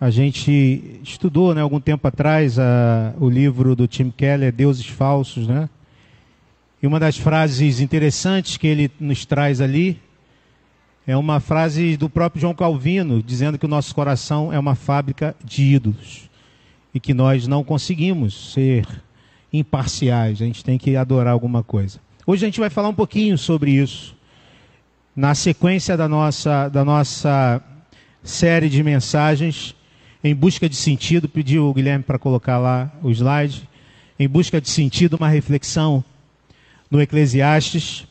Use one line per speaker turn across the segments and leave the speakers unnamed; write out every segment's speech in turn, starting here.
A gente estudou, né, algum tempo atrás, a, o livro do Tim Keller, Deuses Falsos, né? E uma das frases interessantes que ele nos traz ali é uma frase do próprio João Calvino, dizendo que o nosso coração é uma fábrica de ídolos e que nós não conseguimos ser imparciais, a gente tem que adorar alguma coisa. Hoje a gente vai falar um pouquinho sobre isso, na sequência da nossa, da nossa série de mensagens em busca de sentido. Pediu o Guilherme para colocar lá o slide. Em busca de sentido, uma reflexão no Eclesiastes.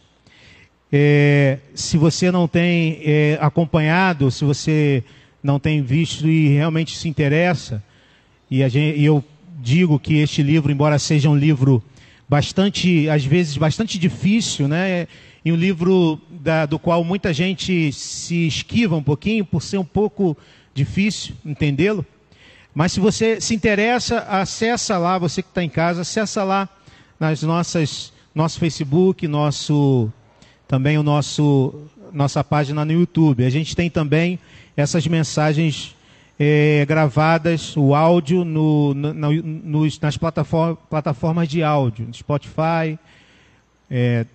É, se você não tem é, acompanhado, se você não tem visto e realmente se interessa, e, gente, e eu digo que este livro, embora seja um livro bastante, às vezes, bastante difícil, né? E um livro da, do qual muita gente se esquiva um pouquinho por ser um pouco difícil entendê-lo. Mas se você se interessa, acessa lá, você que está em casa, acessa lá nas nossas, nosso Facebook, nosso também o nosso nossa página no YouTube. A gente tem também essas mensagens é, gravadas, o áudio no, no, no, nas plataformas, plataformas de áudio, Spotify é,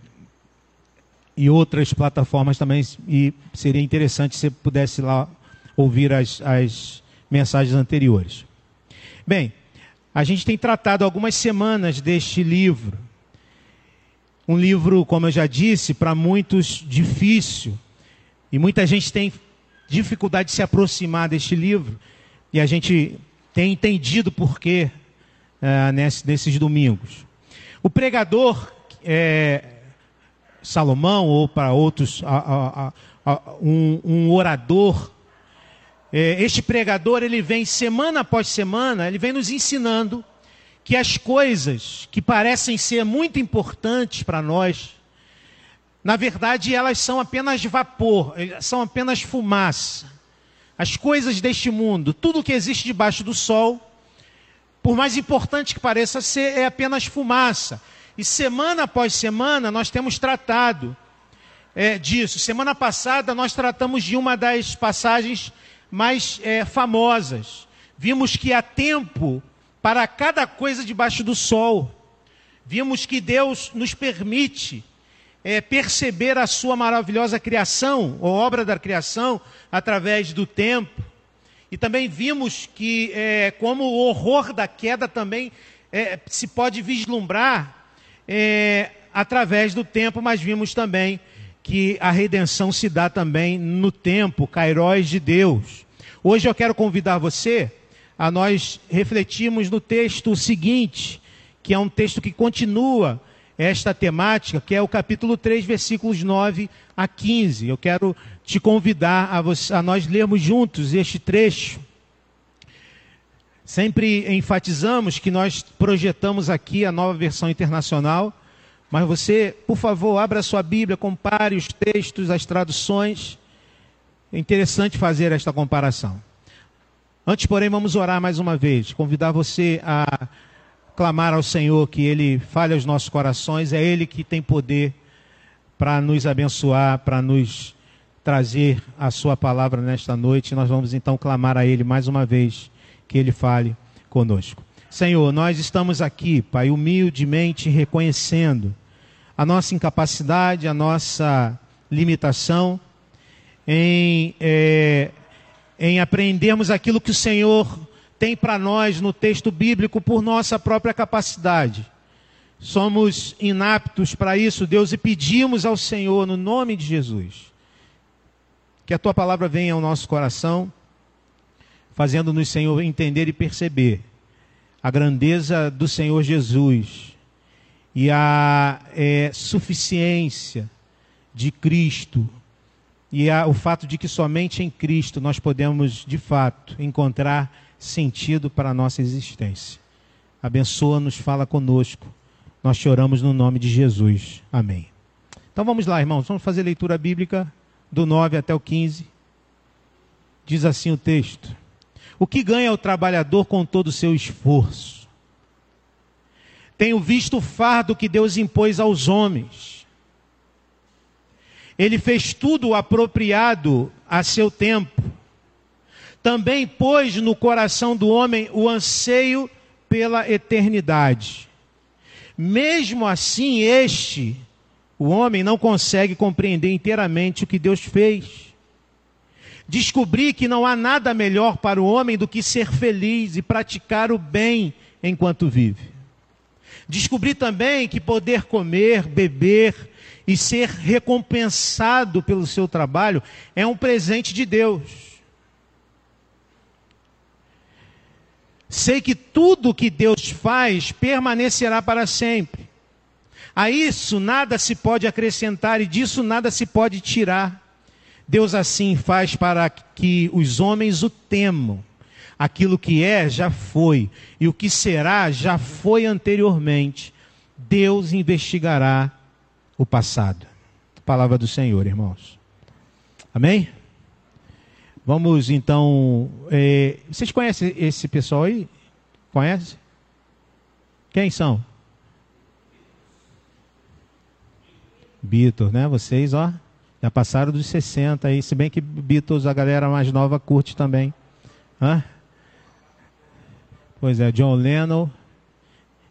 e outras plataformas também. E seria interessante se você pudesse lá ouvir as, as mensagens anteriores. Bem, a gente tem tratado algumas semanas deste livro. Um livro, como eu já disse, para muitos difícil. E muita gente tem dificuldade de se aproximar deste livro. E a gente tem entendido por quê nesse, nesses domingos. O pregador, é, Salomão, ou para outros, a, a, a, um, um, orador, este pregador, ele vem semana após semana, ele vem nos ensinando que as coisas que parecem ser muito importantes para nós, na verdade, elas são apenas vapor, são apenas fumaça. As coisas deste mundo, tudo que existe debaixo do sol, por mais importante que pareça ser, é apenas fumaça. E semana após semana nós temos tratado é, disso. Semana passada nós tratamos de uma das passagens mais é, famosas. Vimos que há tempo para cada coisa debaixo do sol. Vimos que Deus nos permite é, perceber a sua maravilhosa criação, ou obra da criação, através do tempo. E também vimos que, é, como o horror da queda também é, se pode vislumbrar é, através do tempo, mas vimos também que a redenção se dá também no tempo, Cairóis de Deus. Hoje eu quero convidar você a nós refletirmos no texto seguinte, que é um texto que continua esta temática, que é o capítulo 3, versículos 9 a 15. Eu quero te convidar a, você, a nós lermos juntos este trecho. Sempre enfatizamos que nós projetamos aqui a nova versão internacional, mas você, por favor, abra sua Bíblia, compare os textos, as traduções. É interessante fazer esta comparação. Antes, porém, vamos orar mais uma vez, convidar você a clamar ao Senhor que Ele fale aos nossos corações, é Ele que tem poder para nos abençoar, para nos trazer a Sua palavra nesta noite. Nós vamos então clamar a Ele mais uma vez, que Ele fale conosco. Senhor, nós estamos aqui, Pai, humildemente reconhecendo a nossa incapacidade, a nossa limitação em, é, em aprendermos aquilo que o Senhor tem para nós no texto bíblico por nossa própria capacidade. Somos inaptos para isso, Deus, e pedimos ao Senhor, no nome de Jesus, que a tua palavra venha ao nosso coração, fazendo-nos, Senhor, entender e perceber a grandeza do Senhor Jesus e a é, suficiência de Cristo e a, o fato de que somente em Cristo nós podemos, de fato, encontrar sentido para a nossa existência. Abençoa-nos, fala conosco. Nós choramos no nome de Jesus. Amém. Então vamos lá, irmãos, vamos fazer leitura bíblica do 9 até o 15. Diz assim o texto: O que ganha o trabalhador com todo o seu esforço? Tenho visto o fardo que Deus impôs aos homens. Ele fez tudo apropriado a seu tempo também pôs no coração do homem o anseio pela eternidade. Mesmo assim, este, o homem, não consegue compreender inteiramente o que Deus fez. Descobri que não há nada melhor para o homem do que ser feliz e praticar o bem enquanto vive. Descobri também que poder comer, beber e ser recompensado pelo seu trabalho é um presente de Deus. Sei que tudo que Deus faz permanecerá para sempre. A isso nada se pode acrescentar e disso nada se pode tirar. Deus assim faz para que os homens o temam. Aquilo que é, já foi, e o que será, já foi anteriormente. Deus investigará o passado. Palavra do Senhor, irmãos. Amém? Vamos então. É, vocês conhecem esse pessoal aí? Conhece? Quem são? Beatles, né? Vocês, ó, já passaram dos 60 aí, se bem que Beatles a galera mais nova curte também. Hã? Pois é, John Lennon,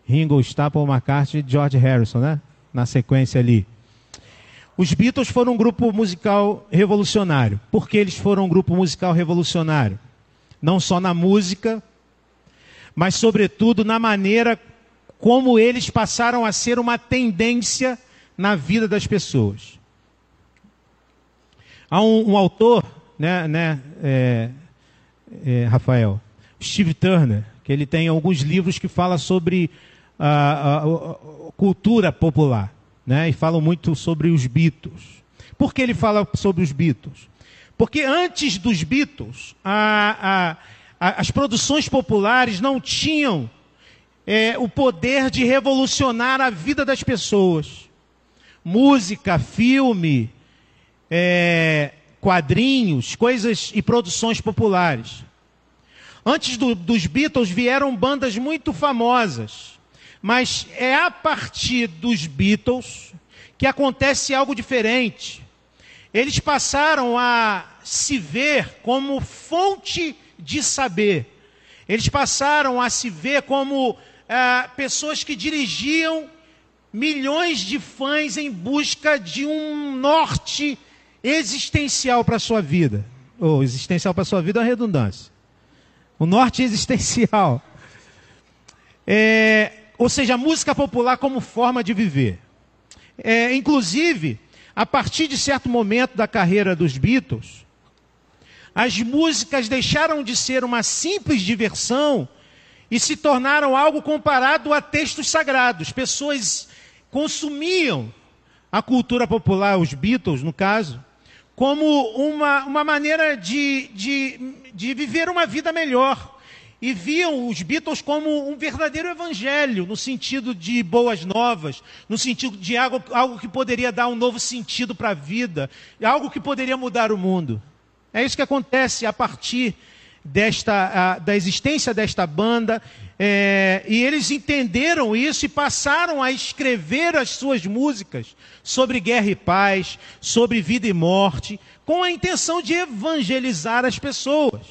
Ringo Starr, Paul McCartney e George Harrison, né? Na sequência ali. Os Beatles foram um grupo musical revolucionário. Por que eles foram um grupo musical revolucionário? Não só na música, mas sobretudo na maneira como eles passaram a ser uma tendência na vida das pessoas. Há um, um autor, né, né é, é, Rafael, Steve Turner, que ele tem alguns livros que fala sobre a, a, a cultura popular, né? E falam muito sobre os Beatles. Por que ele fala sobre os Beatles? Porque antes dos Beatles, a, as produções populares não tinham é, o poder de revolucionar a vida das pessoas. Música, filme, é, quadrinhos, coisas e produções populares. Antes do, dos Beatles vieram bandas muito famosas, mas é a partir dos Beatles que acontece algo diferente. Eles passaram a se ver como fonte de saber. Eles passaram a se ver como ah, pessoas que dirigiam milhões de fãs em busca de um norte existencial para a sua vida. Ou existencial para a sua vida é uma redundância. O norte existencial. É, ou seja, a música popular como forma de viver. É, inclusive, a partir de certo momento da carreira dos Beatles, as músicas deixaram de ser uma simples diversão e se tornaram algo comparado a textos sagrados. Pessoas consumiam a cultura popular, os Beatles, no caso, como uma, uma maneira de, de, de viver uma vida melhor. E viam os Beatles como um verdadeiro evangelho, no sentido de boas novas, no sentido de algo, algo que poderia dar um novo sentido para a vida, algo que poderia mudar o mundo. É isso que acontece a partir desta, a, da existência desta banda, é, e eles entenderam isso e passaram a escrever as suas músicas sobre guerra e paz, sobre vida e morte, com a intenção de evangelizar as pessoas.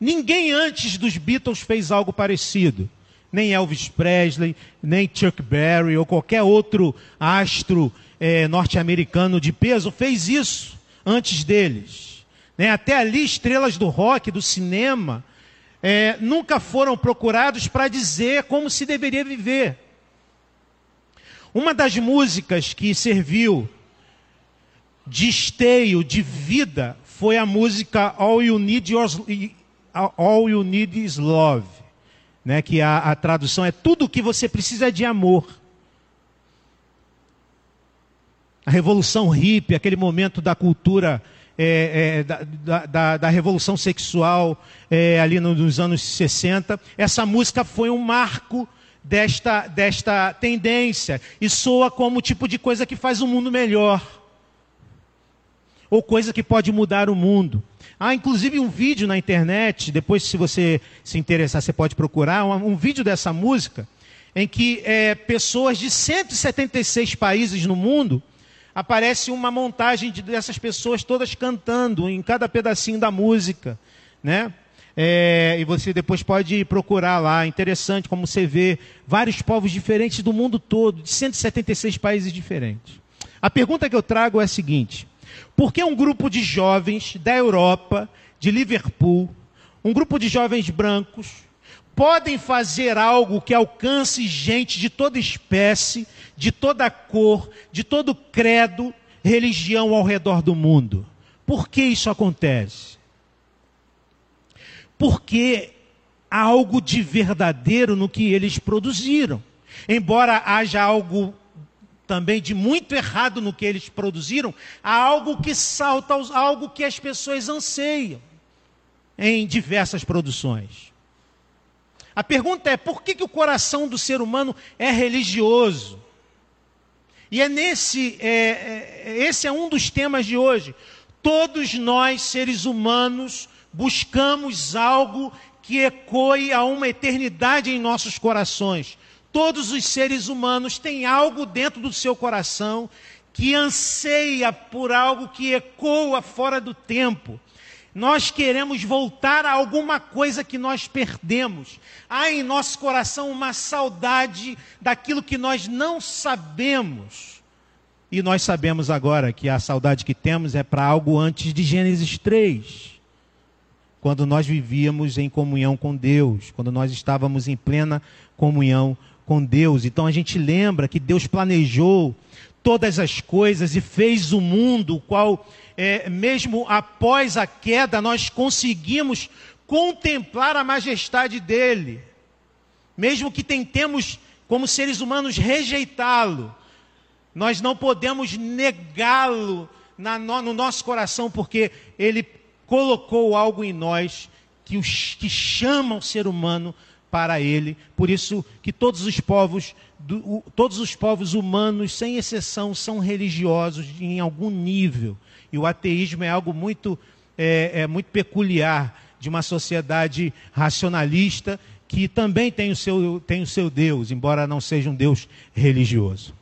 Ninguém antes dos Beatles fez algo parecido. Nem Elvis Presley, nem Chuck Berry ou qualquer outro astro é, norte-americano de peso fez isso antes deles. Né? Até ali, estrelas do rock, do cinema, é, nunca foram procurados para dizer como se deveria viver. Uma das músicas que serviu de esteio, de vida, foi a música All You Need, All you need Is Love. Né, que a, a tradução é tudo o que você precisa é de amor. A revolução hippie, aquele momento da cultura é, é, da, da, da, revolução sexual é, ali nos anos 60. Essa música foi um marco desta, desta tendência e soa como o tipo de coisa que faz o mundo melhor. Ou coisa que pode mudar o mundo. Há inclusive um vídeo na internet, depois, se você se interessar, você pode procurar, um, um vídeo dessa música, em que é, pessoas de 176 países no mundo aparece uma montagem de, dessas pessoas todas cantando em cada pedacinho da música, né? É, e você depois pode procurar lá, interessante como você vê vários povos diferentes do mundo todo, de 176 países diferentes. A pergunta que eu trago é a seguinte: por que um grupo de jovens da Europa, de Liverpool, um grupo de jovens brancos, podem fazer algo que alcance gente de toda espécie, de toda cor, de todo credo, religião ao redor do mundo? Por que isso acontece? Porque há algo de verdadeiro no que eles produziram. Embora haja algo também de muito errado no que eles produziram, há algo que salta, algo que as pessoas anseiam em diversas produções. A pergunta é: por que, que o coração do ser humano é religioso? E é nesse, é, é, esse é um dos temas de hoje. Todos nós, seres humanos, buscamos algo que ecoe a uma eternidade em nossos corações. Todos os seres humanos têm algo dentro do seu coração que anseia por algo que ecoa fora do tempo. Nós queremos voltar a alguma coisa que nós perdemos. Há em nosso coração uma saudade daquilo que nós não sabemos. E nós sabemos agora que a saudade que temos é para algo antes de Gênesis 3 quando nós vivíamos em comunhão com Deus, quando nós estávamos em plena comunhão com Deus. Então a gente lembra que Deus planejou todas as coisas e fez o mundo, o qual, é, mesmo após a queda, nós conseguimos contemplar a majestade dele. Mesmo que tentemos, como seres humanos, rejeitá-lo, nós não podemos negá-lo no nosso coração, porque ele colocou algo em nós que, os, que chama o ser humano para ele. Por isso que todos os povos, do, todos os povos humanos, sem exceção, são religiosos em algum nível. E o ateísmo é algo muito, é, é muito peculiar de uma sociedade racionalista que também tem o, seu, tem o seu Deus, embora não seja um Deus religioso.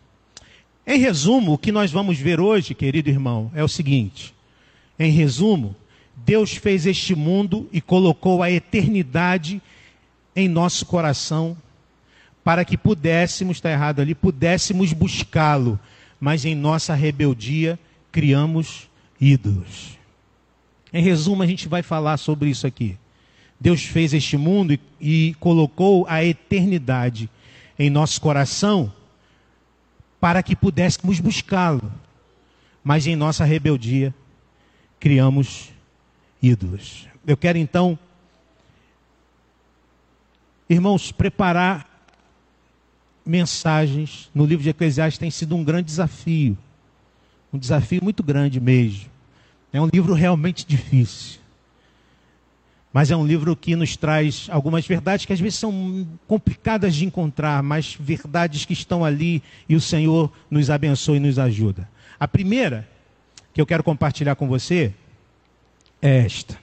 Em resumo, o que nós vamos ver hoje, querido irmão, é o seguinte: em resumo, Deus fez este mundo e colocou a eternidade em nosso coração para que pudéssemos, está errado ali, pudéssemos buscá-lo, mas em nossa rebeldia criamos ídolos. Em resumo, a gente vai falar sobre isso aqui. Deus fez este mundo e, e colocou a eternidade em nosso coração para que pudéssemos buscá-lo, mas em nossa rebeldia criamos ídolos. Eu quero então, irmãos, preparar mensagens no livro de Eclesiastes tem sido um grande desafio. Um desafio muito grande mesmo. É um livro realmente difícil. Mas é um livro que nos traz algumas verdades que às vezes são complicadas de encontrar, mas verdades que estão ali e o Senhor nos abençoa e nos ajuda. A primeira que eu quero compartilhar com você é esta.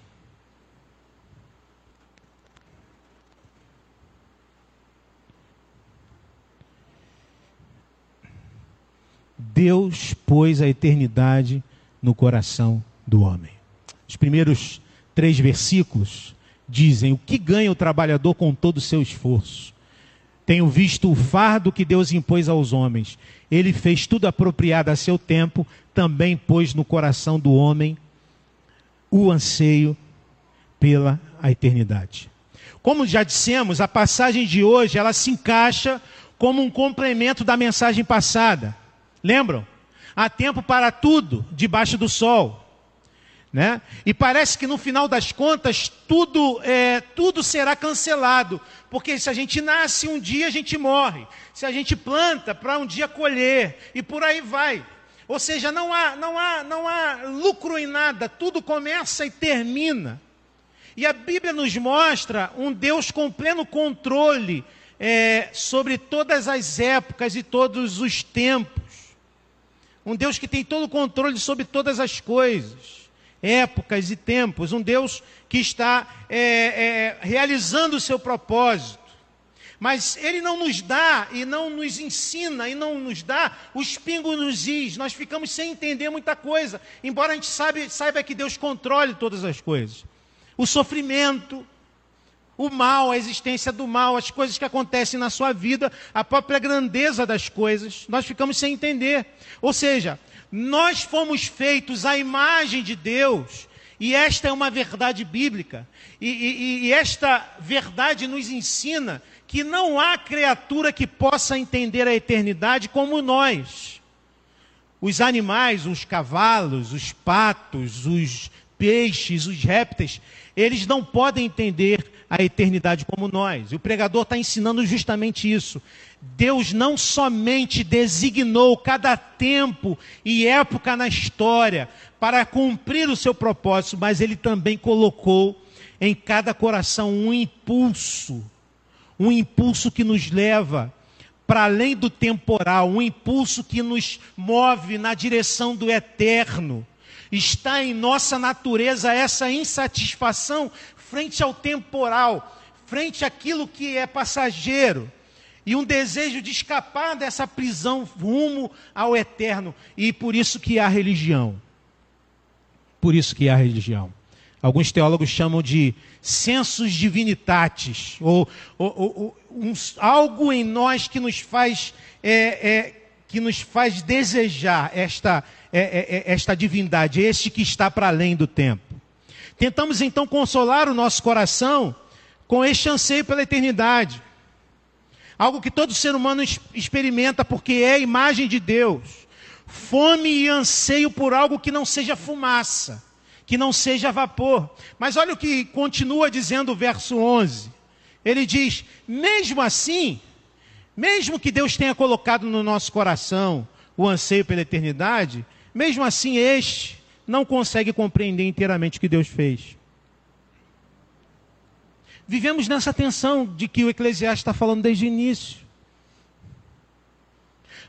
Deus pôs a eternidade no coração do homem. Os primeiros três versículos dizem: O que ganha o trabalhador com todo o seu esforço? Tenho visto o fardo que Deus impôs aos homens. Ele fez tudo apropriado a seu tempo, também pôs no coração do homem o anseio pela a eternidade. Como já dissemos, a passagem de hoje ela se encaixa como um complemento da mensagem passada. Lembram? Há tempo para tudo debaixo do sol. Né? E parece que no final das contas tudo, é, tudo será cancelado, porque se a gente nasce um dia a gente morre, se a gente planta para um dia colher e por aí vai. Ou seja, não há, não há, não há lucro em nada, tudo começa e termina. E a Bíblia nos mostra um Deus com pleno controle é, sobre todas as épocas e todos os tempos. Um Deus que tem todo o controle sobre todas as coisas, épocas e tempos. Um Deus que está é, é, realizando o seu propósito. Mas ele não nos dá e não nos ensina e não nos dá os pingos nos is. Nós ficamos sem entender muita coisa, embora a gente sabe, saiba que Deus controle todas as coisas. O sofrimento, o mal, a existência do mal, as coisas que acontecem na sua vida, a própria grandeza das coisas, nós ficamos sem entender. Ou seja, nós fomos feitos à imagem de Deus, e esta é uma verdade bíblica, e, e, e esta verdade nos ensina que não há criatura que possa entender a eternidade como nós. Os animais, os cavalos, os patos, os peixes, os répteis, eles não podem entender a eternidade como nós. E o pregador está ensinando justamente isso. Deus não somente designou cada tempo e época na história para cumprir o seu propósito, mas ele também colocou em cada coração um impulso um impulso que nos leva para além do temporal, um impulso que nos move na direção do eterno. Está em nossa natureza essa insatisfação frente ao temporal, frente àquilo que é passageiro, e um desejo de escapar dessa prisão rumo ao eterno, e por isso que há religião. Por isso que há religião. Alguns teólogos chamam de sensus divinitatis, ou, ou, ou um, algo em nós que nos faz, é, é, que nos faz desejar esta, é, é, é esta divindade, este que está para além do tempo. Tentamos então consolar o nosso coração com este anseio pela eternidade. Algo que todo ser humano experimenta porque é a imagem de Deus. Fome e anseio por algo que não seja fumaça que não seja vapor. Mas olha o que continua dizendo o verso 11. Ele diz: mesmo assim, mesmo que Deus tenha colocado no nosso coração o anseio pela eternidade, mesmo assim este não consegue compreender inteiramente o que Deus fez. Vivemos nessa tensão de que o Eclesiastes está falando desde o início.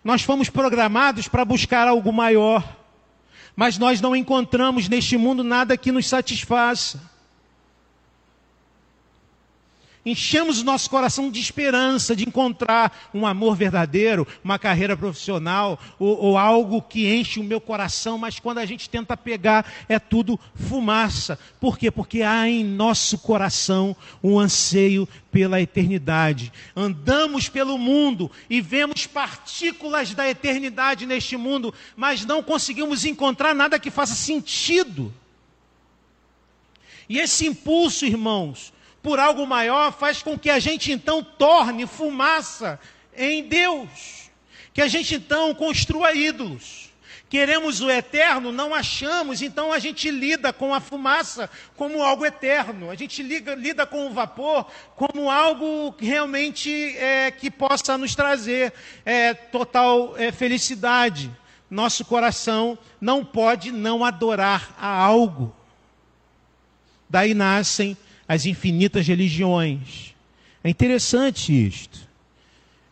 Nós fomos programados para buscar algo maior mas nós não encontramos neste mundo nada que nos satisfaça. Enchemos o nosso coração de esperança de encontrar um amor verdadeiro, uma carreira profissional ou, ou, algo que enche o meu coração, mas quando a gente tenta pegar é tudo fumaça. Por quê? Porque há em nosso coração um anseio pela eternidade. Andamos pelo mundo e vemos partículas da eternidade neste mundo, mas não conseguimos encontrar nada que faça sentido. E esse impulso, irmãos, por algo maior faz com que a gente então torne fumaça em Deus. Que a gente então construa ídolos. Queremos o eterno, não achamos, então a gente lida com a fumaça como algo eterno. A gente liga, lida com o vapor como algo realmente é, que possa nos trazer é, total é, felicidade. Nosso coração não pode não adorar a algo. Daí nascem as infinitas religiões. É interessante isto.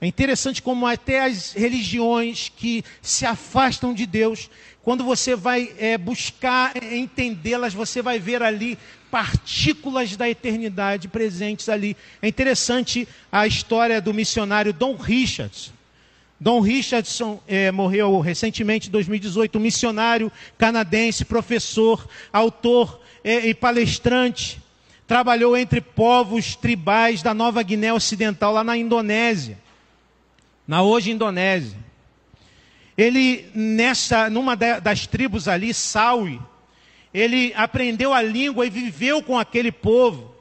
É interessante como até as religiões que se afastam de Deus, quando você vai é, buscar entendê-las, você vai ver ali partículas da eternidade presentes ali. É interessante a história do missionário Dom Richardson. Dom Richardson é, morreu recentemente, em 2018, um missionário canadense, professor, autor é, e palestrante trabalhou entre povos tribais da Nova Guiné Ocidental, lá na Indonésia, na hoje Indonésia. Ele, nessa, numa das tribos ali, Saui, ele aprendeu a língua e viveu com aquele povo.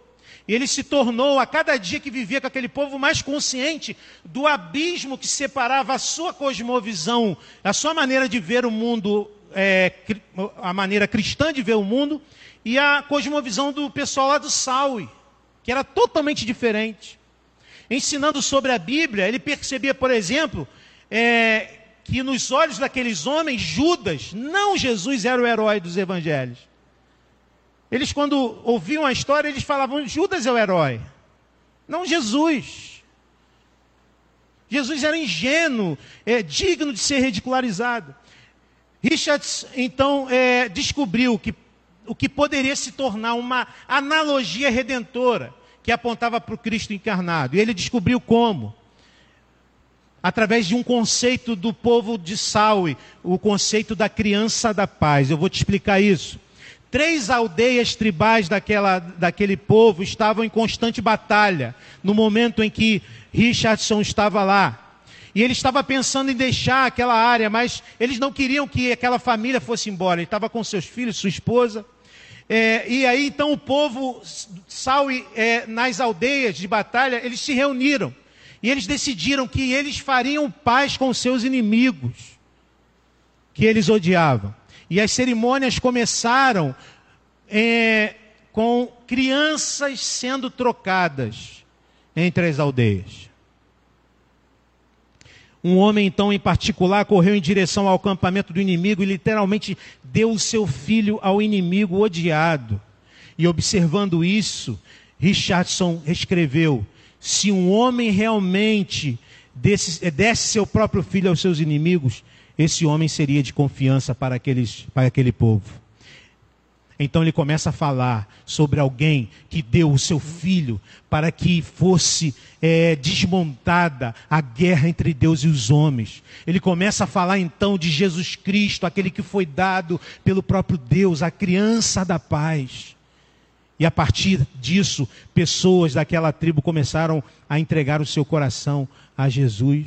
E ele se tornou, a cada dia que vivia com aquele povo, mais consciente do abismo que separava a sua cosmovisão, a sua maneira de ver o mundo, é, a maneira cristã de ver o mundo, e a cosmovisão do pessoal lá do Saui, que era totalmente diferente. Ensinando sobre a Bíblia, ele percebia, por exemplo, é, que nos olhos daqueles homens, Judas, não Jesus, era o herói dos evangelhos. Eles, quando ouviam a história, eles falavam: Judas é o herói, não Jesus. Jesus era ingênuo, é, digno de ser ridicularizado. Richards, então, é, descobriu que o que poderia se tornar uma analogia redentora, que apontava para o Cristo encarnado. E ele descobriu como através de um conceito do povo de Saui, o conceito da criança da paz. Eu vou te explicar isso. Três aldeias tribais daquela, daquele povo estavam em constante batalha no momento em que Richardson estava lá. E ele estava pensando em deixar aquela área, mas eles não queriam que aquela família fosse embora. Ele estava com seus filhos, sua esposa. É, e aí então o povo, Saul, é, nas aldeias de batalha, eles se reuniram. E eles decidiram que eles fariam paz com seus inimigos, que eles odiavam. E as cerimônias começaram é, com crianças sendo trocadas entre as aldeias. Um homem, então, em particular, correu em direção ao acampamento do inimigo e literalmente deu o seu filho ao inimigo odiado. E observando isso, Richardson escreveu: se um homem realmente desse, desse seu próprio filho aos seus inimigos, esse homem seria de confiança para, aqueles, para aquele povo. Então ele começa a falar sobre alguém que deu o seu filho para que fosse é, desmontada a guerra entre Deus e os homens. Ele começa a falar então de Jesus Cristo, aquele que foi dado pelo próprio Deus, a criança da paz. E a partir disso, pessoas daquela tribo começaram a entregar o seu coração a Jesus.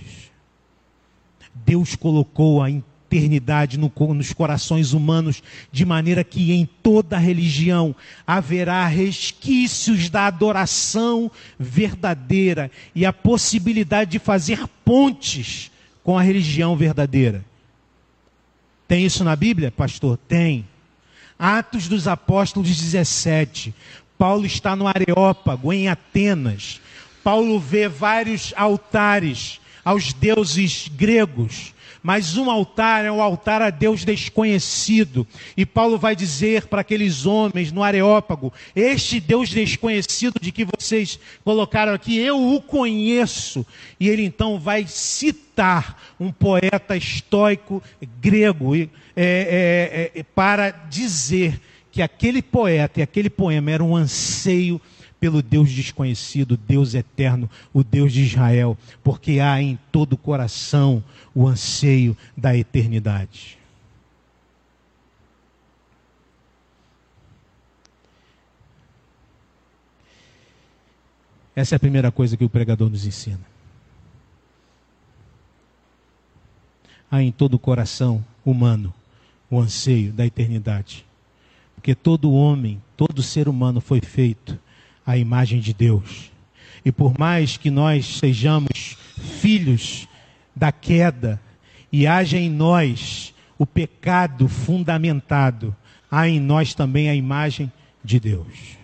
Deus colocou a eternidade no, nos corações humanos, de maneira que em toda religião haverá resquícios da adoração verdadeira e a possibilidade de fazer pontes com a religião verdadeira. Tem isso na Bíblia, pastor? Tem. Atos dos Apóstolos 17. Paulo está no Areópago, em Atenas. Paulo vê vários altares aos deuses gregos mas um altar é um altar a Deus desconhecido. E Paulo vai dizer para aqueles homens no Areópago: Este Deus desconhecido de que vocês colocaram aqui, eu o conheço. E ele então vai citar um poeta estoico grego é, é, é, para dizer que aquele poeta e aquele poema era um anseio pelo Deus desconhecido, Deus eterno, o Deus de Israel, porque há em todo o coração o anseio da eternidade. Essa é a primeira coisa que o pregador nos ensina. Há em todo o coração humano o anseio da eternidade. Porque todo homem, todo ser humano foi feito à imagem de Deus. E por mais que nós sejamos filhos da queda e haja em nós o pecado fundamentado, há em nós também a imagem de Deus.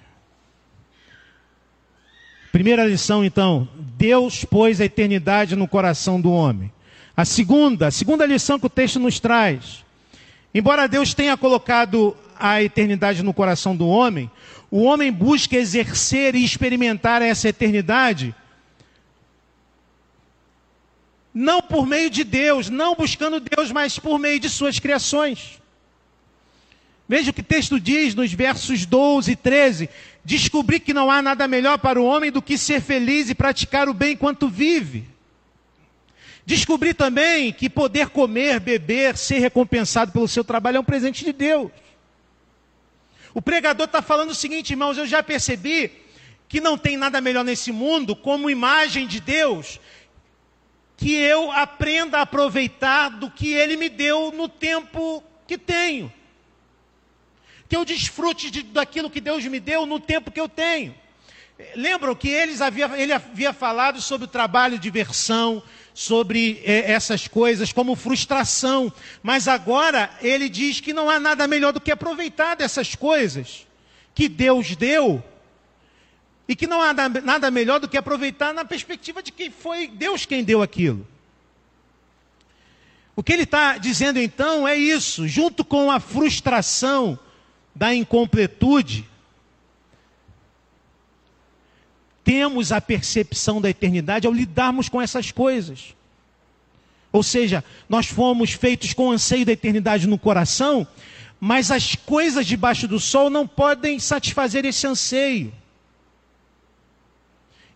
Primeira lição, então, Deus pôs a eternidade no coração do homem. A segunda, a segunda lição que o texto nos traz, embora Deus tenha colocado a eternidade no coração do homem, o homem busca exercer e experimentar essa eternidade não por meio de Deus, não buscando Deus, mas por meio de suas criações. Veja o que o texto diz nos versos 12 e 13: Descobri que não há nada melhor para o homem do que ser feliz e praticar o bem enquanto vive. Descobri também que poder comer, beber, ser recompensado pelo seu trabalho é um presente de Deus. O pregador está falando o seguinte, irmãos: eu já percebi que não tem nada melhor nesse mundo como imagem de Deus que eu aprenda a aproveitar do que Ele me deu no tempo que tenho. Que eu desfrute de, daquilo que Deus me deu no tempo que eu tenho. Lembram que eles havia, ele havia falado sobre o trabalho, diversão, sobre é, essas coisas como frustração. Mas agora ele diz que não há nada melhor do que aproveitar dessas coisas que Deus deu e que não há nada melhor do que aproveitar na perspectiva de que foi Deus quem deu aquilo. O que ele está dizendo então é isso, junto com a frustração da incompletude, temos a percepção da eternidade ao lidarmos com essas coisas. Ou seja, nós fomos feitos com o anseio da eternidade no coração, mas as coisas debaixo do sol não podem satisfazer esse anseio.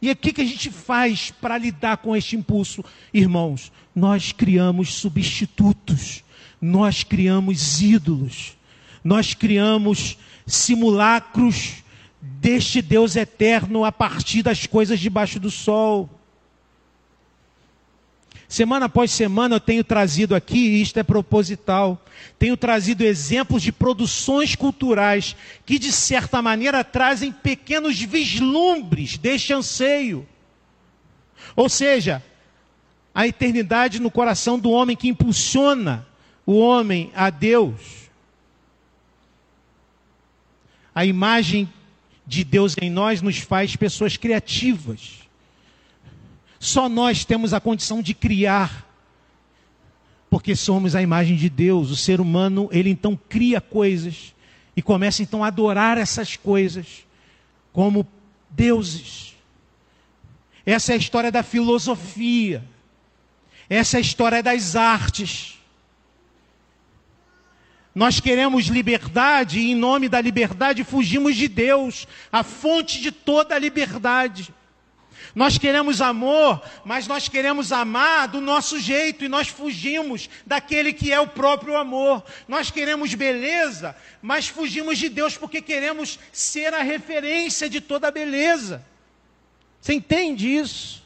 E o que, que a gente faz para lidar com este impulso? Irmãos, nós criamos substitutos, nós criamos ídolos, nós criamos simulacros deste Deus eterno a partir das coisas debaixo do sol. Semana após semana eu tenho trazido aqui, e isto é proposital, tenho trazido exemplos de produções culturais que, de certa maneira, trazem pequenos vislumbres deste anseio. Ou seja, a eternidade no coração do homem que impulsiona o homem a Deus. A imagem de Deus em nós nos faz pessoas criativas. Só nós temos a condição de criar, porque somos a imagem de Deus. O ser humano, ele então cria coisas e começa então a adorar essas coisas como deuses. Essa é a história da filosofia. Essa é a história das artes. Nós queremos liberdade e, em nome da liberdade, fugimos de Deus, a fonte de toda a liberdade. Nós queremos amor, mas nós queremos amar do nosso jeito e nós fugimos daquele que é o próprio amor. Nós queremos beleza, mas fugimos de Deus porque queremos ser a referência de toda a beleza. Você entende isso?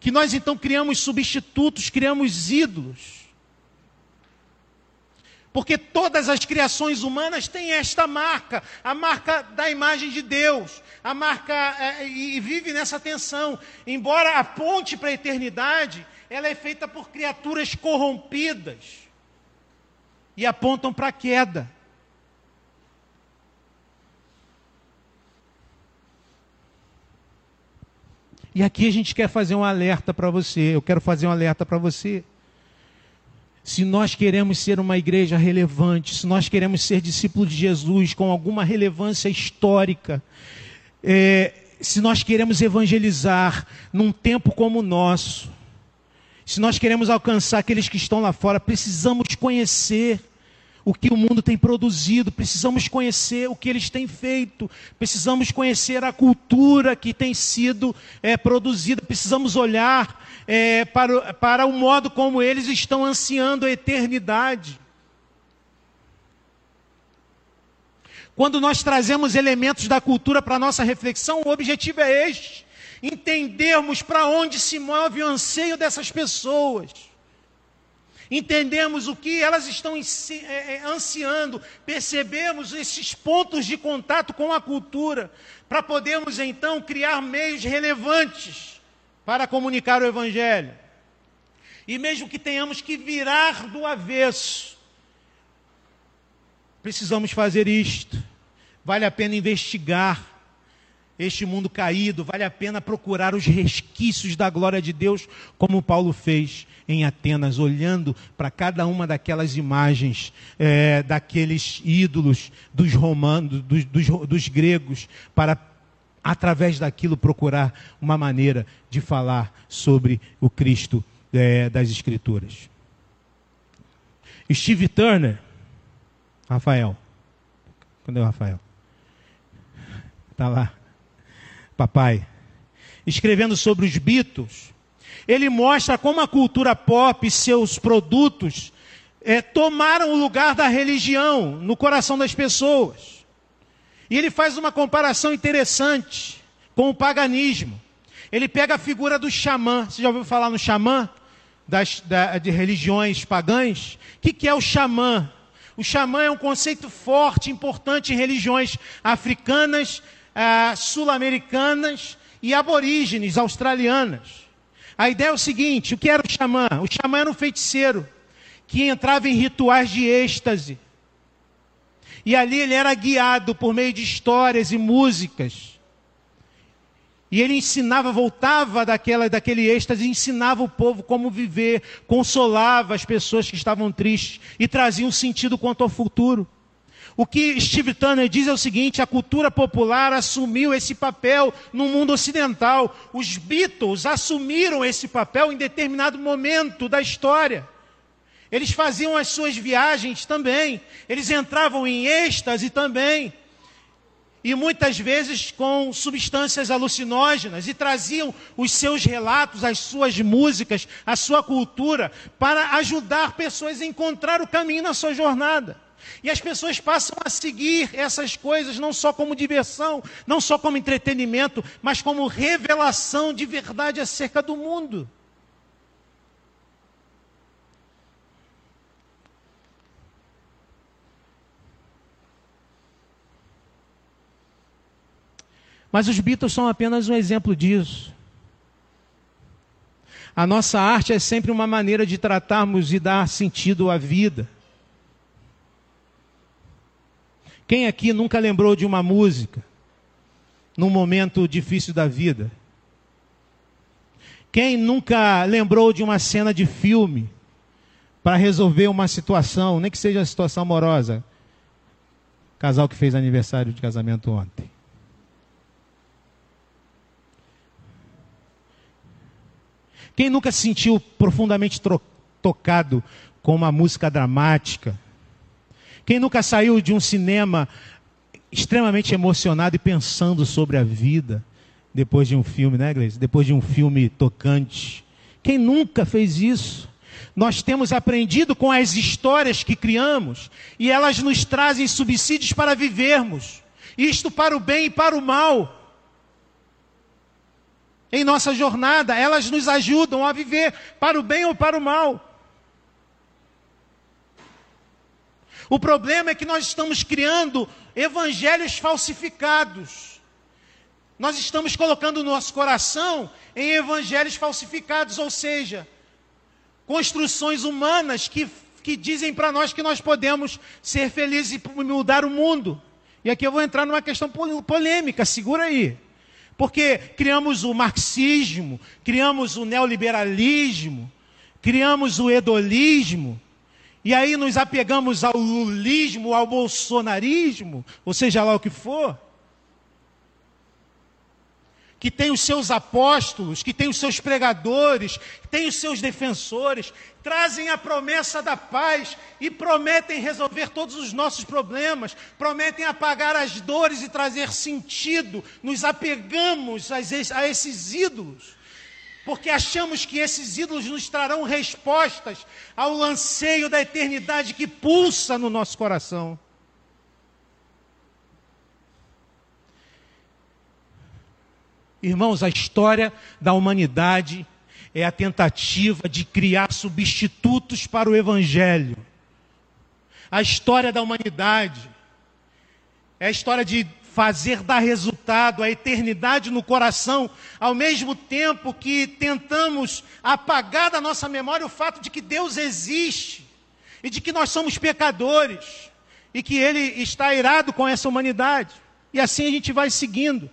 Que nós então criamos substitutos, criamos ídolos. Porque todas as criações humanas têm esta marca, a marca da imagem de Deus, a marca é, e vive nessa tensão. Embora a ponte para a eternidade, ela é feita por criaturas corrompidas e apontam para a queda. E aqui a gente quer fazer um alerta para você. Eu quero fazer um alerta para você se nós queremos ser uma igreja relevante, se nós queremos ser discípulos de Jesus com alguma relevância histórica, é, se nós queremos evangelizar num tempo como o nosso, se nós queremos alcançar aqueles que estão lá fora, precisamos conhecer o que o mundo tem produzido, precisamos conhecer o que eles têm feito, precisamos conhecer a cultura que tem sido é, produzida, precisamos olhar é, para, para o modo como eles estão ansiando a eternidade. Quando nós trazemos elementos da cultura para a nossa reflexão, o objetivo é este: entendermos para onde se move o anseio dessas pessoas. Entendemos o que elas estão é, é, ansiando, percebemos esses pontos de contato com a cultura, para podermos então criar meios relevantes para comunicar o Evangelho. E mesmo que tenhamos que virar do avesso, precisamos fazer isto. Vale a pena investigar este mundo caído, vale a pena procurar os resquícios da glória de Deus, como Paulo fez em Atenas, olhando para cada uma daquelas imagens, é, daqueles ídolos dos romanos, dos, dos, dos gregos, para através daquilo, procurar uma maneira de falar sobre o Cristo é, das Escrituras. Steve Turner, Rafael, cadê o Rafael? Está lá, papai, escrevendo sobre os Beatles, ele mostra como a cultura pop e seus produtos é, tomaram o lugar da religião no coração das pessoas. E ele faz uma comparação interessante com o paganismo. Ele pega a figura do xamã. Você já ouviu falar no xamã? Das, da, de religiões pagãs? O que, que é o xamã? O xamã é um conceito forte, importante em religiões africanas, ah, sul-americanas e aborígenes australianas. A ideia é o seguinte: o que era o xamã? O xamã era um feiticeiro que entrava em rituais de êxtase e ali ele era guiado por meio de histórias e músicas. E ele ensinava, voltava daquela, daquele êxtase, ensinava o povo como viver, consolava as pessoas que estavam tristes e trazia um sentido quanto ao futuro. O que Steve Turner diz é o seguinte: a cultura popular assumiu esse papel no mundo ocidental. Os Beatles assumiram esse papel em determinado momento da história. Eles faziam as suas viagens também. Eles entravam em êxtase também. e muitas vezes com substâncias alucinógenas e traziam os seus relatos, as suas músicas, a sua cultura para ajudar pessoas a encontrar o caminho na sua jornada. E as pessoas passam a seguir essas coisas não só como diversão, não só como entretenimento, mas como revelação de verdade acerca do mundo. Mas os Beatles são apenas um exemplo disso. A nossa arte é sempre uma maneira de tratarmos e dar sentido à vida. Quem aqui nunca lembrou de uma música num momento difícil da vida? Quem nunca lembrou de uma cena de filme para resolver uma situação, nem que seja a situação amorosa? Casal que fez aniversário de casamento ontem. Quem nunca se sentiu profundamente tocado com uma música dramática? Quem nunca saiu de um cinema extremamente emocionado e pensando sobre a vida depois de um filme, né, Gleice? Depois de um filme tocante. Quem nunca fez isso? Nós temos aprendido com as histórias que criamos e elas nos trazem subsídios para vivermos. Isto para o bem e para o mal. Em nossa jornada, elas nos ajudam a viver para o bem ou para o mal. O problema é que nós estamos criando evangelhos falsificados. Nós estamos colocando o nosso coração em evangelhos falsificados, ou seja, construções humanas que, que dizem para nós que nós podemos ser felizes e mudar o mundo. E aqui eu vou entrar numa questão polêmica, segura aí. Porque criamos o marxismo, criamos o neoliberalismo, criamos o hedonismo, e aí nos apegamos ao lulismo, ao bolsonarismo, ou seja lá o que for, que tem os seus apóstolos, que tem os seus pregadores, tem os seus defensores, trazem a promessa da paz e prometem resolver todos os nossos problemas, prometem apagar as dores e trazer sentido. Nos apegamos a esses ídolos porque achamos que esses ídolos nos trarão respostas ao anseio da eternidade que pulsa no nosso coração. Irmãos, a história da humanidade é a tentativa de criar substitutos para o Evangelho. A história da humanidade é a história de fazer dar resultado, a eternidade no coração, ao mesmo tempo que tentamos apagar da nossa memória o fato de que Deus existe e de que nós somos pecadores e que Ele está irado com essa humanidade. E assim a gente vai seguindo.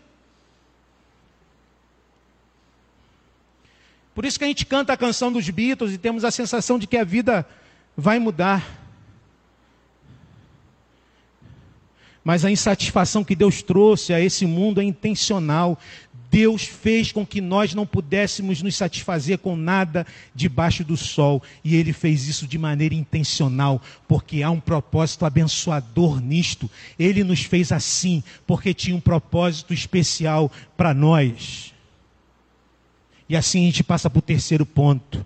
Por isso que a gente canta a canção dos Beatles e temos a sensação de que a vida vai mudar. Mas a insatisfação que Deus trouxe a esse mundo é intencional. Deus fez com que nós não pudéssemos nos satisfazer com nada debaixo do sol. E Ele fez isso de maneira intencional, porque há um propósito abençoador nisto. Ele nos fez assim, porque tinha um propósito especial para nós. E assim a gente passa para o terceiro ponto.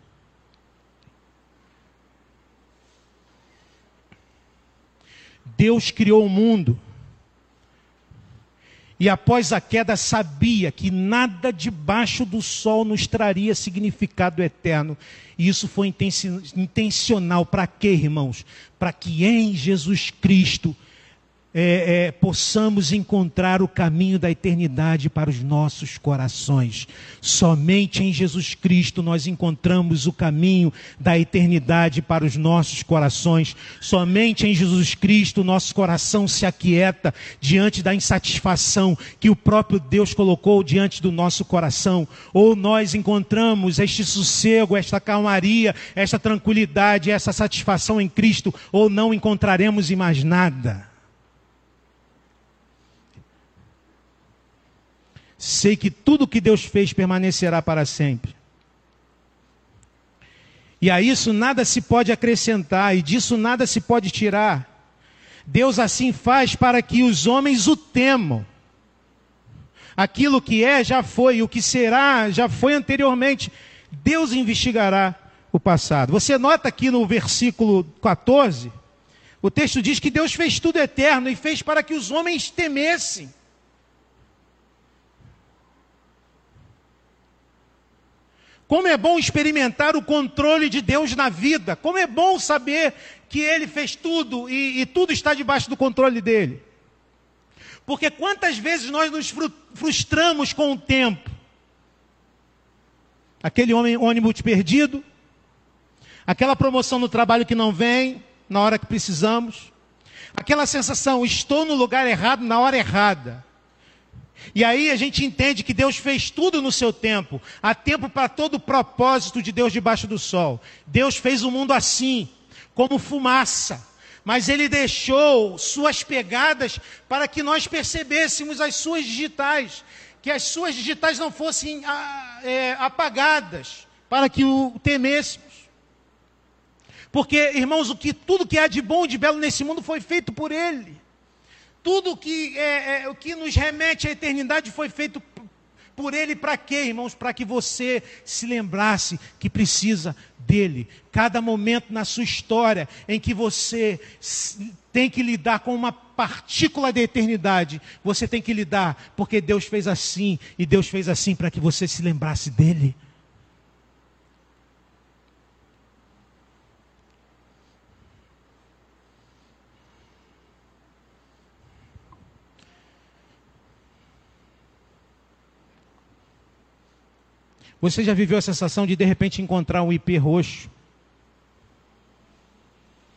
Deus criou o mundo e após a queda sabia que nada debaixo do sol nos traria significado eterno. E isso foi intencional. Para quê, irmãos? Para que em Jesus Cristo é, é, possamos encontrar o caminho da eternidade para os nossos corações. Somente em Jesus Cristo nós encontramos o caminho da eternidade para os nossos corações. Somente em Jesus Cristo nosso coração se aquieta diante da insatisfação que o próprio Deus colocou diante do nosso coração. Ou nós encontramos este sossego, esta calmaria, esta tranquilidade, essa satisfação em Cristo, ou não encontraremos em mais nada. Sei que tudo que Deus fez permanecerá para sempre. E a isso nada se pode acrescentar, e disso nada se pode tirar. Deus assim faz para que os homens o temam. Aquilo que é já foi, o que será já foi anteriormente. Deus investigará o passado. Você nota aqui no versículo 14, o texto diz que Deus fez tudo eterno e fez para que os homens temessem. Como é bom experimentar o controle de Deus na vida. Como é bom saber que Ele fez tudo e, e tudo está debaixo do controle dele. Porque quantas vezes nós nos frustramos com o tempo? Aquele homem, ônibus perdido, aquela promoção no trabalho que não vem na hora que precisamos, aquela sensação, estou no lugar errado na hora errada. E aí a gente entende que Deus fez tudo no seu tempo. Há tempo para todo o propósito de Deus debaixo do sol. Deus fez o mundo assim, como fumaça. Mas Ele deixou suas pegadas para que nós percebêssemos as suas digitais. Que as suas digitais não fossem ah, é, apagadas, para que o temêssemos. Porque, irmãos, o que, tudo que há de bom e de belo nesse mundo foi feito por Ele. Tudo que, é, é, o que nos remete à eternidade foi feito por Ele para quê, irmãos? Para que você se lembrasse que precisa dele. Cada momento na sua história em que você tem que lidar com uma partícula da eternidade, você tem que lidar, porque Deus fez assim, e Deus fez assim para que você se lembrasse dele. Você já viveu a sensação de de repente encontrar um IP roxo?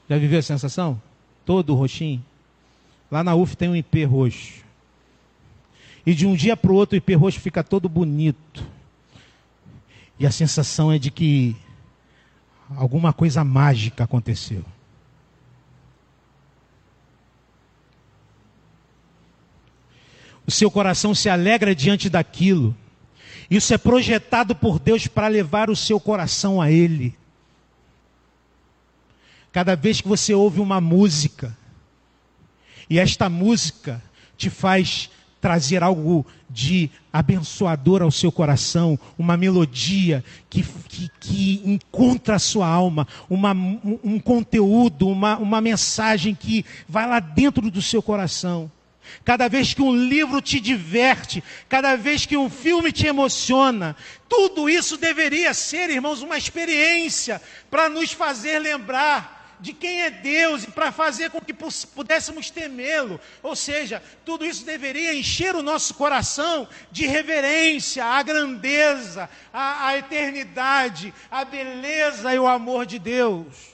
Já viveu a sensação? Todo roxinho? Lá na UF tem um IP roxo. E de um dia para o outro o IP roxo fica todo bonito. E a sensação é de que alguma coisa mágica aconteceu. O seu coração se alegra diante daquilo. Isso é projetado por Deus para levar o seu coração a Ele. Cada vez que você ouve uma música, e esta música te faz trazer algo de abençoador ao seu coração, uma melodia que, que, que encontra a sua alma, uma, um, conteúdo, uma, uma mensagem que vai lá dentro do seu coração. Cada vez que um livro te diverte, cada vez que um filme te emociona, tudo isso deveria ser, irmãos, uma experiência para nos fazer lembrar de quem é Deus e para fazer com que pudéssemos temê-lo. Ou seja, tudo isso deveria encher o nosso coração de reverência à grandeza, à, à eternidade, à beleza e o amor de Deus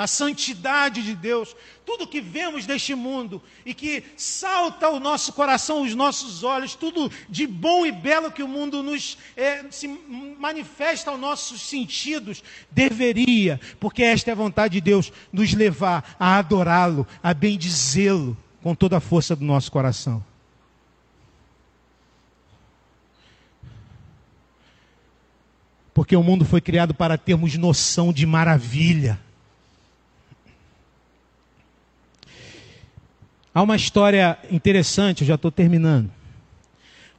a santidade de Deus, tudo que vemos neste mundo e que salta ao nosso coração, os nossos olhos, tudo de bom e belo que o mundo nos é, se manifesta aos nossos sentidos, deveria, porque esta é a vontade de Deus, nos levar a adorá-lo, a bendizê-lo com toda a força do nosso coração. Porque o mundo foi criado para termos noção de maravilha Há uma história interessante, eu já estou terminando.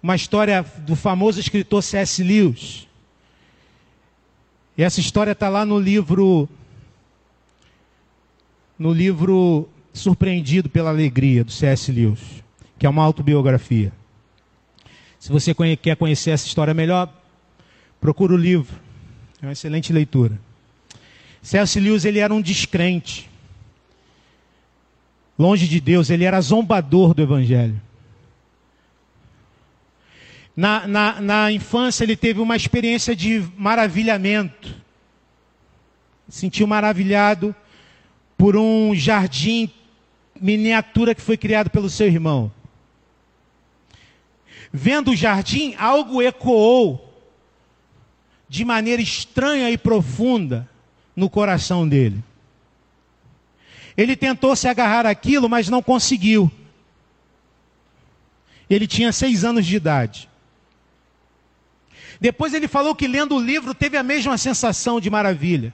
Uma história do famoso escritor C.S. Lewis. E essa história está lá no livro. No livro Surpreendido pela Alegria, do C.S. Lewis, que é uma autobiografia. Se você quer conhecer essa história melhor, procura o livro. É uma excelente leitura. C.S. Lewis ele era um descrente longe de Deus, ele era zombador do Evangelho. Na, na, na infância, ele teve uma experiência de maravilhamento. Sentiu maravilhado por um jardim miniatura que foi criado pelo seu irmão. Vendo o jardim, algo ecoou de maneira estranha e profunda no coração dele. Ele tentou se agarrar àquilo, mas não conseguiu. Ele tinha seis anos de idade. Depois ele falou que lendo o livro teve a mesma sensação de maravilha.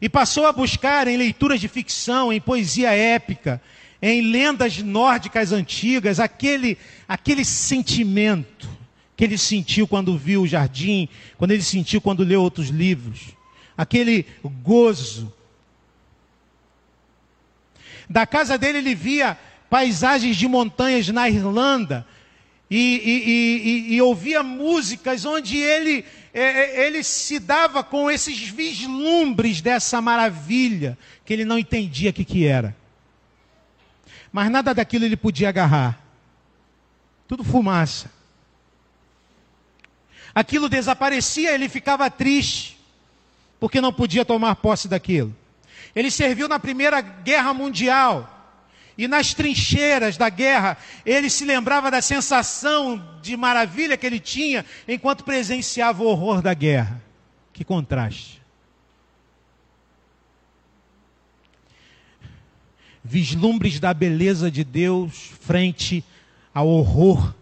E passou a buscar em leituras de ficção, em poesia épica, em lendas nórdicas antigas, aquele, aquele sentimento que ele sentiu quando viu o jardim, quando ele sentiu quando leu outros livros. Aquele gozo. Da casa dele ele via paisagens de montanhas na Irlanda e, e, e, e ouvia músicas onde ele, é, é, ele se dava com esses vislumbres dessa maravilha que ele não entendia o que, que era. Mas nada daquilo ele podia agarrar. Tudo fumaça. Aquilo desaparecia, ele ficava triste, porque não podia tomar posse daquilo. Ele serviu na Primeira Guerra Mundial. E nas trincheiras da guerra, ele se lembrava da sensação de maravilha que ele tinha enquanto presenciava o horror da guerra. Que contraste. Vislumbres da beleza de Deus frente ao horror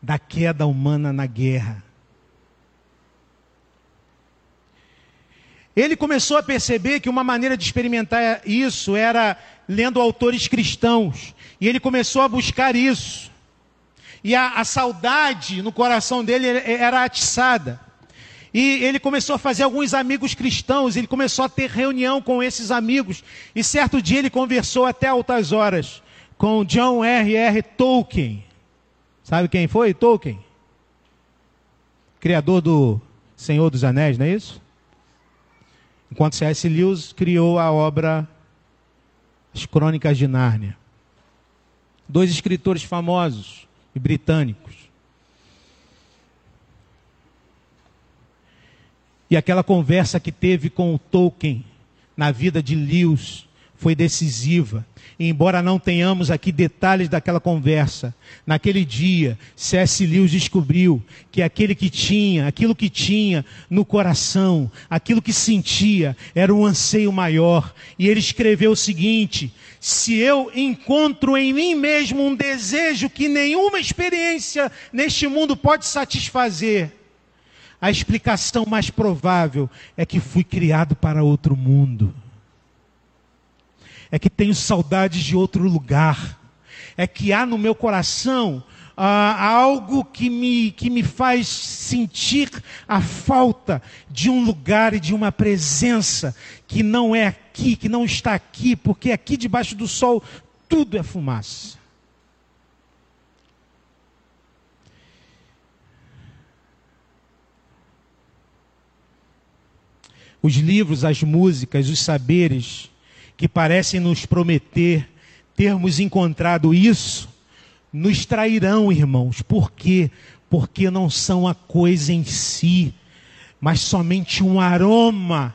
da queda humana na guerra. Ele começou a perceber que uma maneira de experimentar isso era lendo autores cristãos. E ele começou a buscar isso. E a, a saudade no coração dele era atiçada. E ele começou a fazer alguns amigos cristãos, ele começou a ter reunião com esses amigos. E certo dia ele conversou até altas horas com John R. R. Tolkien. Sabe quem foi Tolkien? Criador do Senhor dos Anéis, não é isso? Enquanto C.S. Lewis criou a obra As Crônicas de Nárnia. Dois escritores famosos e britânicos. E aquela conversa que teve com o Tolkien na vida de Lewis foi decisiva. E embora não tenhamos aqui detalhes daquela conversa, naquele dia, C.S. Lewis descobriu que aquele que tinha, aquilo que tinha no coração, aquilo que sentia, era um anseio maior. E ele escreveu o seguinte: se eu encontro em mim mesmo um desejo que nenhuma experiência neste mundo pode satisfazer, a explicação mais provável é que fui criado para outro mundo é que tenho saudades de outro lugar, é que há no meu coração ah, algo que me, que me faz sentir a falta de um lugar e de uma presença que não é aqui, que não está aqui, porque aqui debaixo do sol tudo é fumaça. Os livros, as músicas, os saberes, que parecem nos prometer termos encontrado isso, nos trairão, irmãos. Por quê? Porque não são a coisa em si, mas somente um aroma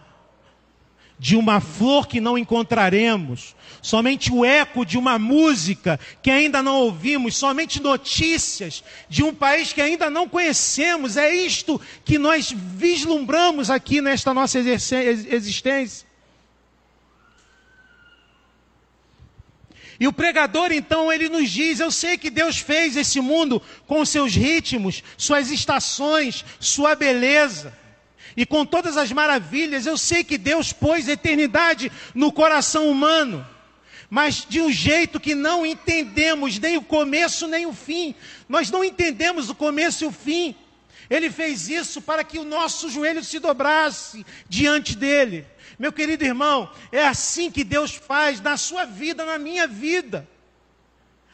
de uma flor que não encontraremos, somente o eco de uma música que ainda não ouvimos, somente notícias de um país que ainda não conhecemos. É isto que nós vislumbramos aqui nesta nossa existência. E o pregador, então, ele nos diz: Eu sei que Deus fez esse mundo com seus ritmos, suas estações, sua beleza. E com todas as maravilhas, eu sei que Deus pôs eternidade no coração humano. Mas de um jeito que não entendemos nem o começo nem o fim. Nós não entendemos o começo e o fim. Ele fez isso para que o nosso joelho se dobrasse diante dele. Meu querido irmão, é assim que Deus faz na sua vida, na minha vida.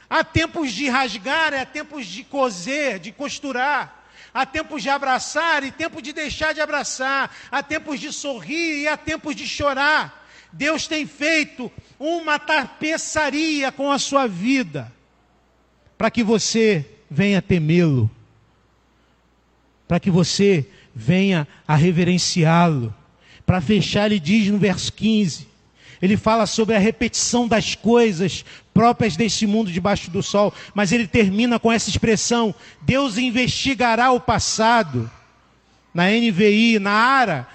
Há tempos de rasgar, há tempos de coser, de costurar. Há tempos de abraçar e tempos de deixar de abraçar. Há tempos de sorrir e há tempos de chorar. Deus tem feito uma tapeçaria com a sua vida, para que você venha temê-lo, para que você venha a reverenciá-lo, para fechar, ele diz no verso 15: ele fala sobre a repetição das coisas próprias deste mundo debaixo do sol, mas ele termina com essa expressão: Deus investigará o passado. Na NVI, na ARA,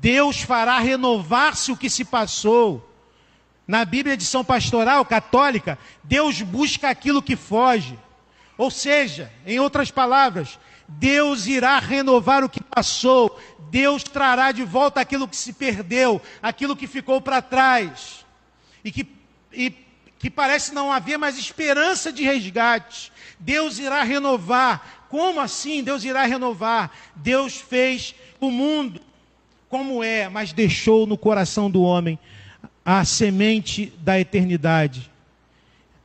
Deus fará renovar-se o que se passou. Na Bíblia de São Pastoral Católica, Deus busca aquilo que foge. Ou seja, em outras palavras, Deus irá renovar o que passou, Deus trará de volta aquilo que se perdeu, aquilo que ficou para trás, e que, e que parece não haver mais esperança de resgate. Deus irá renovar. Como assim Deus irá renovar? Deus fez o mundo como é, mas deixou no coração do homem a semente da eternidade.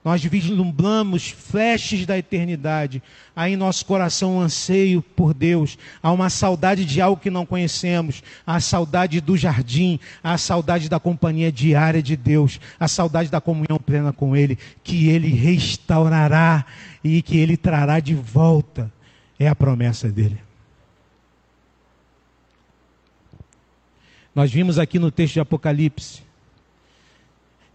Nós vislumbramos flashes da eternidade. Há em nosso coração um anseio por Deus. Há uma saudade de algo que não conhecemos. Há a saudade do jardim. Há a saudade da companhia diária de Deus. A saudade da comunhão plena com Ele. Que Ele restaurará e que Ele trará de volta. É a promessa dele. Nós vimos aqui no texto de Apocalipse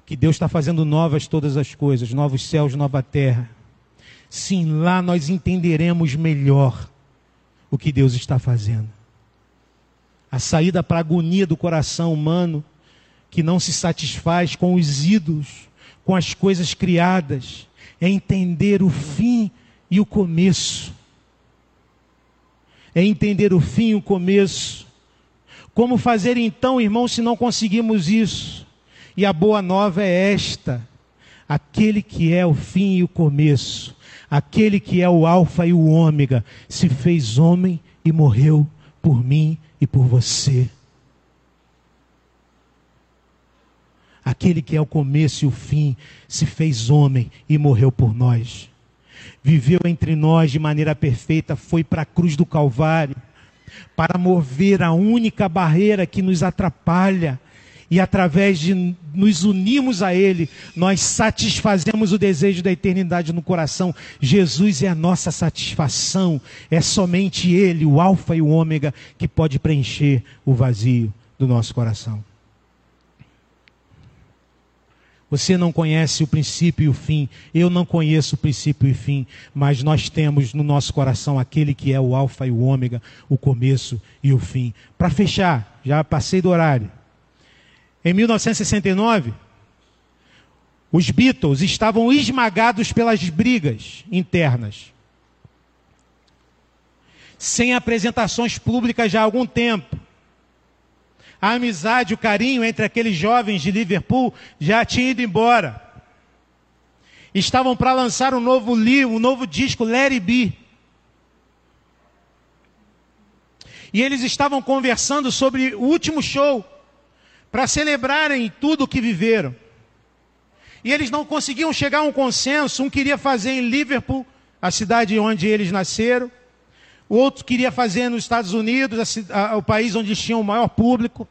que Deus está fazendo novas todas as coisas, novos céus, nova terra. Sim, lá nós entenderemos melhor o que Deus está fazendo. A saída para a agonia do coração humano, que não se satisfaz com os ídolos, com as coisas criadas, é entender o fim e o começo. É entender o fim e o começo. Como fazer então, irmão, se não conseguimos isso? E a boa nova é esta: aquele que é o fim e o começo, aquele que é o Alfa e o Ômega, se fez homem e morreu por mim e por você. Aquele que é o começo e o fim, se fez homem e morreu por nós. Viveu entre nós de maneira perfeita, foi para a cruz do Calvário, para mover a única barreira que nos atrapalha, e através de nos unirmos a Ele, nós satisfazemos o desejo da eternidade no coração. Jesus é a nossa satisfação, é somente Ele, o Alfa e o Ômega, que pode preencher o vazio do nosso coração. Você não conhece o princípio e o fim, eu não conheço o princípio e o fim, mas nós temos no nosso coração aquele que é o Alfa e o Ômega, o começo e o fim. Para fechar, já passei do horário. Em 1969, os Beatles estavam esmagados pelas brigas internas. Sem apresentações públicas já há algum tempo. A amizade, o carinho entre aqueles jovens de Liverpool já tinha ido embora. Estavam para lançar um novo livro, um novo disco, It Be. E eles estavam conversando sobre o último show para celebrarem tudo o que viveram. E eles não conseguiam chegar a um consenso. Um queria fazer em Liverpool, a cidade onde eles nasceram. O outro queria fazer nos Estados Unidos, a, a, o país onde eles tinham o maior público.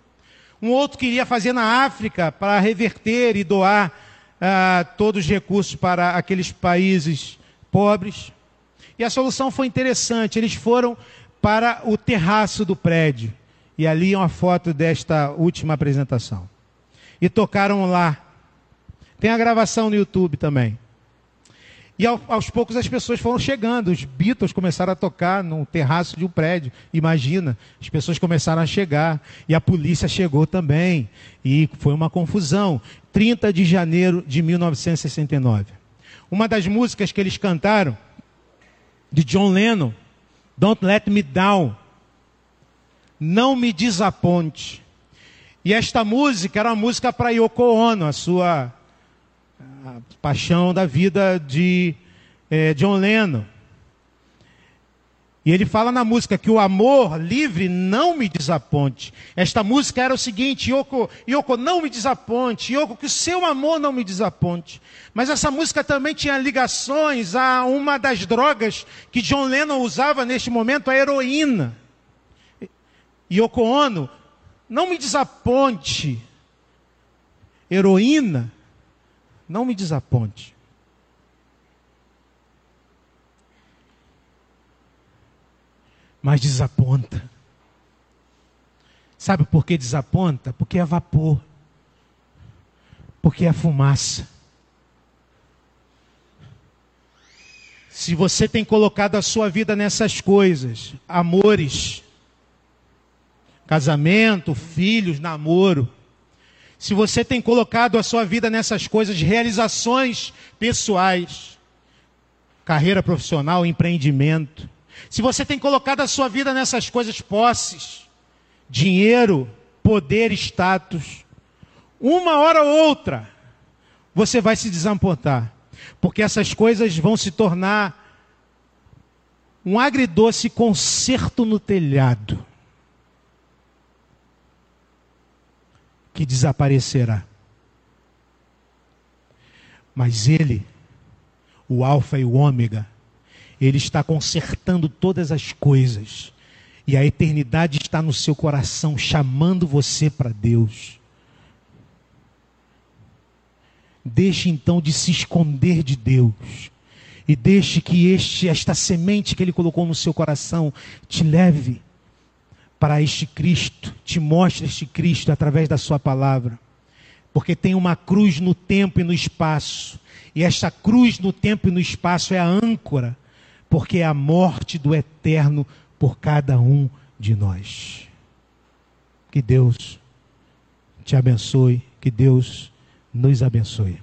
Um outro queria fazer na África para reverter e doar uh, todos os recursos para aqueles países pobres. E a solução foi interessante. Eles foram para o terraço do prédio. E ali é uma foto desta última apresentação. E tocaram lá. Tem a gravação no YouTube também. E ao, aos poucos as pessoas foram chegando. Os Beatles começaram a tocar no terraço de um prédio. Imagina, as pessoas começaram a chegar. E a polícia chegou também. E foi uma confusão. 30 de janeiro de 1969. Uma das músicas que eles cantaram, de John Lennon, Don't Let Me Down, não me desaponte. E esta música era uma música para Yoko Ono, a sua a paixão da vida de é, John Lennon. E ele fala na música que o amor livre não me desaponte. Esta música era o seguinte: Yoko, Yoko, não me desaponte. Yoko, que o seu amor não me desaponte. Mas essa música também tinha ligações a uma das drogas que John Lennon usava neste momento, a heroína. Yoko Ono, não me desaponte. Heroína, não me desaponte. Mas desaponta. Sabe por que desaponta? Porque é vapor. Porque é fumaça. Se você tem colocado a sua vida nessas coisas, amores, casamento, filhos, namoro. Se você tem colocado a sua vida nessas coisas, realizações pessoais, carreira profissional, empreendimento. Se você tem colocado a sua vida nessas coisas, posses, dinheiro, poder, status, uma hora ou outra, você vai se desampontar, porque essas coisas vão se tornar um agridoce concerto no telhado que desaparecerá. Mas ele, o Alfa e o Ômega, ele está consertando todas as coisas. E a eternidade está no seu coração, chamando você para Deus. Deixe então de se esconder de Deus. E deixe que este, esta semente que Ele colocou no seu coração te leve para este Cristo, te mostre este Cristo através da Sua palavra. Porque tem uma cruz no tempo e no espaço. E esta cruz no tempo e no espaço é a âncora, porque é a morte do eterno por cada um de nós. Que Deus te abençoe, que Deus nos abençoe.